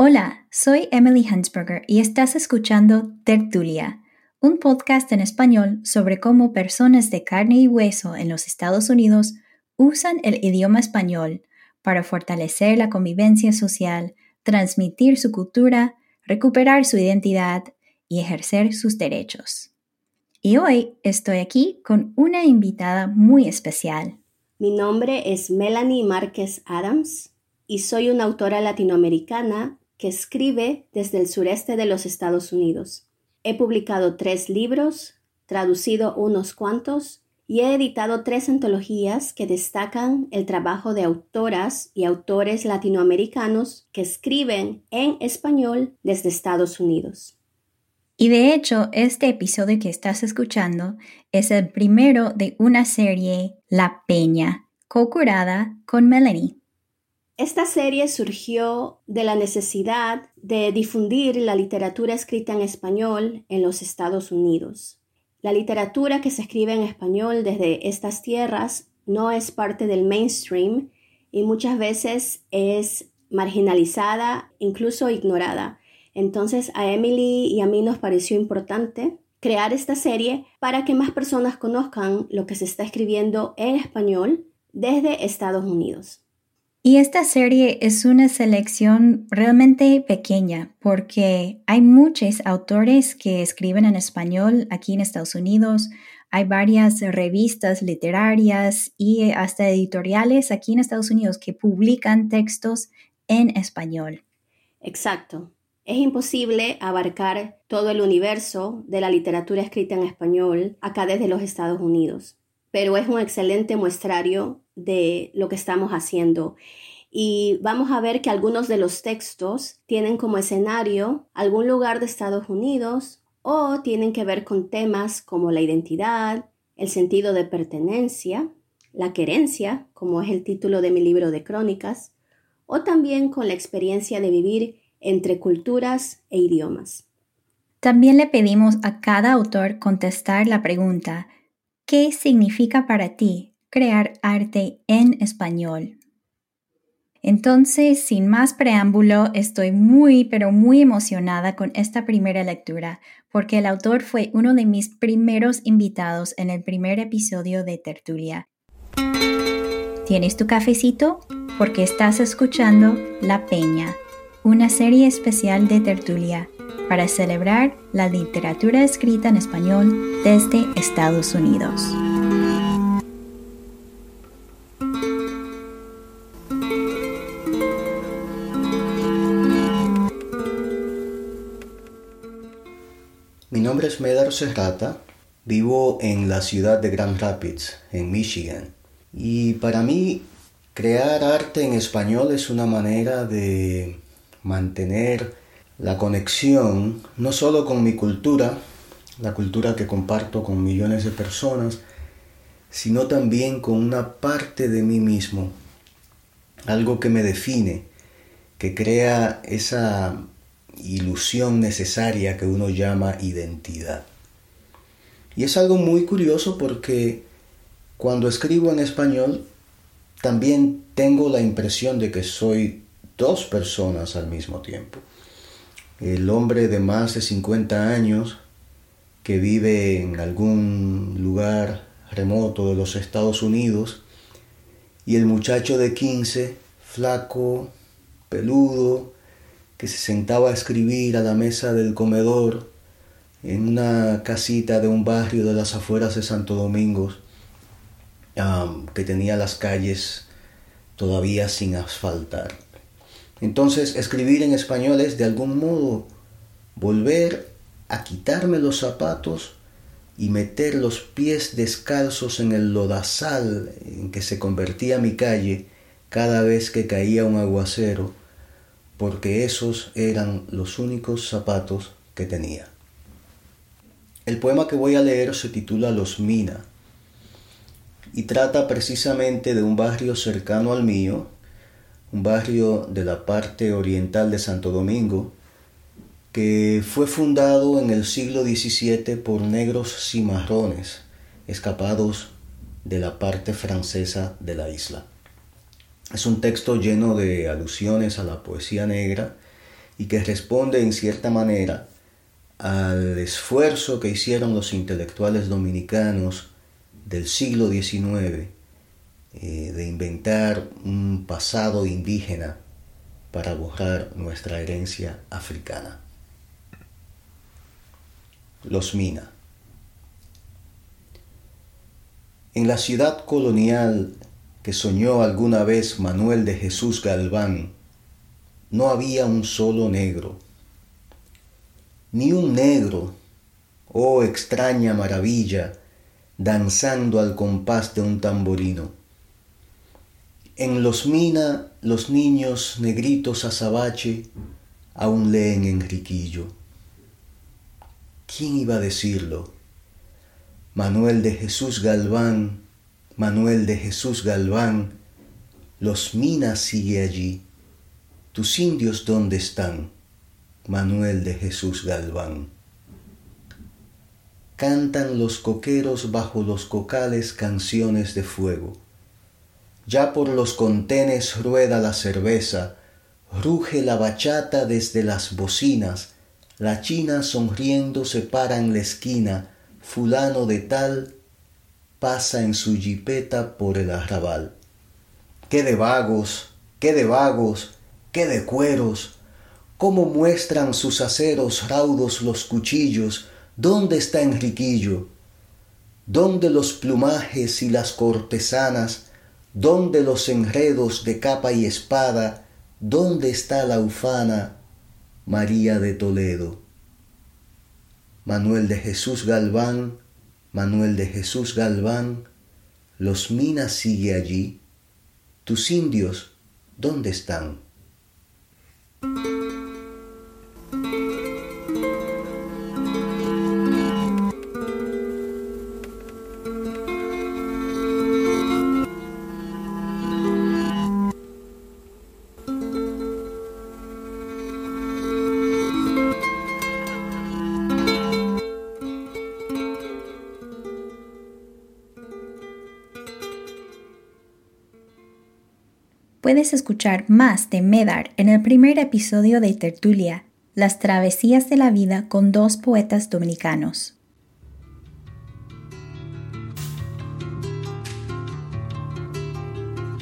Hola, soy Emily Hansberger y estás escuchando Tertulia, un podcast en español sobre cómo personas de carne y hueso en los Estados Unidos usan el idioma español para fortalecer la convivencia social, transmitir su cultura, recuperar su identidad y ejercer sus derechos. Y hoy estoy aquí con una invitada muy especial. Mi nombre es Melanie Márquez Adams y soy una autora latinoamericana que escribe desde el sureste de los Estados Unidos. He publicado tres libros, traducido unos cuantos y he editado tres antologías que destacan el trabajo de autoras y autores latinoamericanos que escriben en español desde Estados Unidos. Y de hecho, este episodio que estás escuchando es el primero de una serie La Peña, co-curada con Melanie. Esta serie surgió de la necesidad de difundir la literatura escrita en español en los Estados Unidos. La literatura que se escribe en español desde estas tierras no es parte del mainstream y muchas veces es marginalizada, incluso ignorada. Entonces a Emily y a mí nos pareció importante crear esta serie para que más personas conozcan lo que se está escribiendo en español desde Estados Unidos. Y esta serie es una selección realmente pequeña porque hay muchos autores que escriben en español aquí en Estados Unidos. Hay varias revistas literarias y hasta editoriales aquí en Estados Unidos que publican textos en español. Exacto. Es imposible abarcar todo el universo de la literatura escrita en español acá desde los Estados Unidos, pero es un excelente muestrario de lo que estamos haciendo. Y vamos a ver que algunos de los textos tienen como escenario algún lugar de Estados Unidos o tienen que ver con temas como la identidad, el sentido de pertenencia, la querencia, como es el título de mi libro de crónicas, o también con la experiencia de vivir entre culturas e idiomas. También le pedimos a cada autor contestar la pregunta, ¿qué significa para ti crear arte en español. Entonces, sin más preámbulo, estoy muy, pero muy emocionada con esta primera lectura, porque el autor fue uno de mis primeros invitados en el primer episodio de Tertulia. ¿Tienes tu cafecito? Porque estás escuchando La Peña, una serie especial de Tertulia para celebrar la literatura escrita en español desde Estados Unidos. Nombre es Medar Serrata, vivo en la ciudad de Grand Rapids, en Michigan. Y para mí, crear arte en español es una manera de mantener la conexión no solo con mi cultura, la cultura que comparto con millones de personas, sino también con una parte de mí mismo, algo que me define, que crea esa ilusión necesaria que uno llama identidad. Y es algo muy curioso porque cuando escribo en español también tengo la impresión de que soy dos personas al mismo tiempo. El hombre de más de 50 años que vive en algún lugar remoto de los Estados Unidos y el muchacho de 15, flaco, peludo, que se sentaba a escribir a la mesa del comedor en una casita de un barrio de las afueras de Santo Domingo que tenía las calles todavía sin asfaltar. Entonces escribir en español es de algún modo volver a quitarme los zapatos y meter los pies descalzos en el lodazal en que se convertía mi calle cada vez que caía un aguacero porque esos eran los únicos zapatos que tenía. El poema que voy a leer se titula Los Mina y trata precisamente de un barrio cercano al mío, un barrio de la parte oriental de Santo Domingo, que fue fundado en el siglo XVII por negros cimarrones escapados de la parte francesa de la isla. Es un texto lleno de alusiones a la poesía negra y que responde en cierta manera al esfuerzo que hicieron los intelectuales dominicanos del siglo XIX eh, de inventar un pasado indígena para borrar nuestra herencia africana. Los Mina. En la ciudad colonial que soñó alguna vez Manuel de Jesús Galván, no había un solo negro. Ni un negro, oh extraña maravilla, danzando al compás de un tamborino. En los Mina los niños negritos azabache aún leen Enriquillo. ¿Quién iba a decirlo? Manuel de Jesús Galván, Manuel de Jesús Galván, los Minas sigue allí. ¿Tus indios dónde están? Manuel de Jesús Galván. Cantan los coqueros bajo los cocales canciones de fuego ya por los contenes rueda la cerveza, ruge la bachata desde las bocinas, la china sonriendo se para en la esquina, fulano de tal pasa en su jipeta por el arrabal. ¡Qué de vagos, qué de vagos, qué de cueros! ¿Cómo muestran sus aceros raudos los cuchillos? ¿Dónde está Enriquillo? ¿Dónde los plumajes y las cortesanas ¿Dónde los enredos de capa y espada? ¿Dónde está la ufana María de Toledo? Manuel de Jesús Galván, Manuel de Jesús Galván, los minas sigue allí. ¿Tus indios dónde están? Puedes escuchar más de Medar en el primer episodio de Tertulia, Las travesías de la vida con dos poetas dominicanos.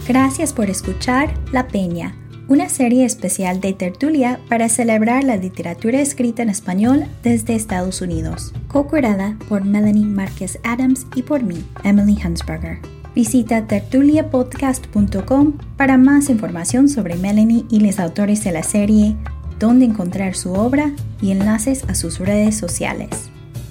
Gracias por escuchar La Peña, una serie especial de tertulia para celebrar la literatura escrita en español desde Estados Unidos, co-curada por Melanie Márquez Adams y por mí, Emily Hansberger. Visita tertuliapodcast.com para más información sobre Melanie y los autores de la serie, dónde encontrar su obra y enlaces a sus redes sociales.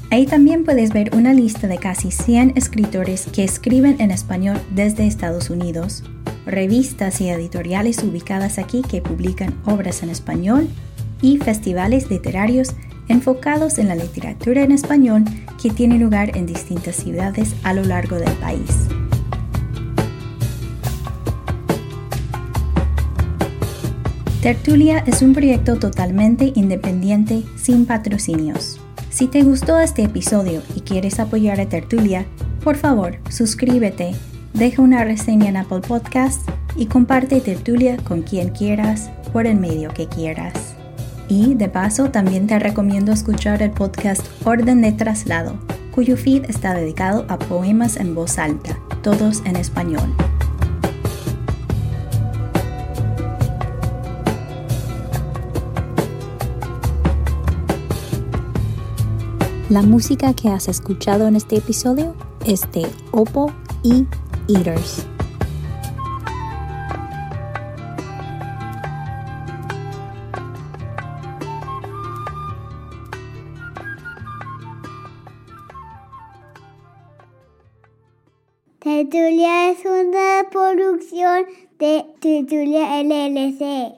Ahí también puedes ver una lista de casi 100 escritores que escriben en español desde Estados Unidos, revistas y editoriales ubicadas aquí que publican obras en español y festivales literarios enfocados en la literatura en español que tienen lugar en distintas ciudades a lo largo del país. Tertulia es un proyecto totalmente independiente sin patrocinios. Si te gustó este episodio y quieres apoyar a Tertulia, por favor, suscríbete, deja una reseña en Apple Podcasts y comparte Tertulia con quien quieras por el medio que quieras. Y de paso, también te recomiendo escuchar el podcast Orden de Traslado, cuyo feed está dedicado a poemas en voz alta, todos en español. La música que has escuchado en este episodio es de Oppo y Eaters. Tertulia es una producción de Tertulia LLC.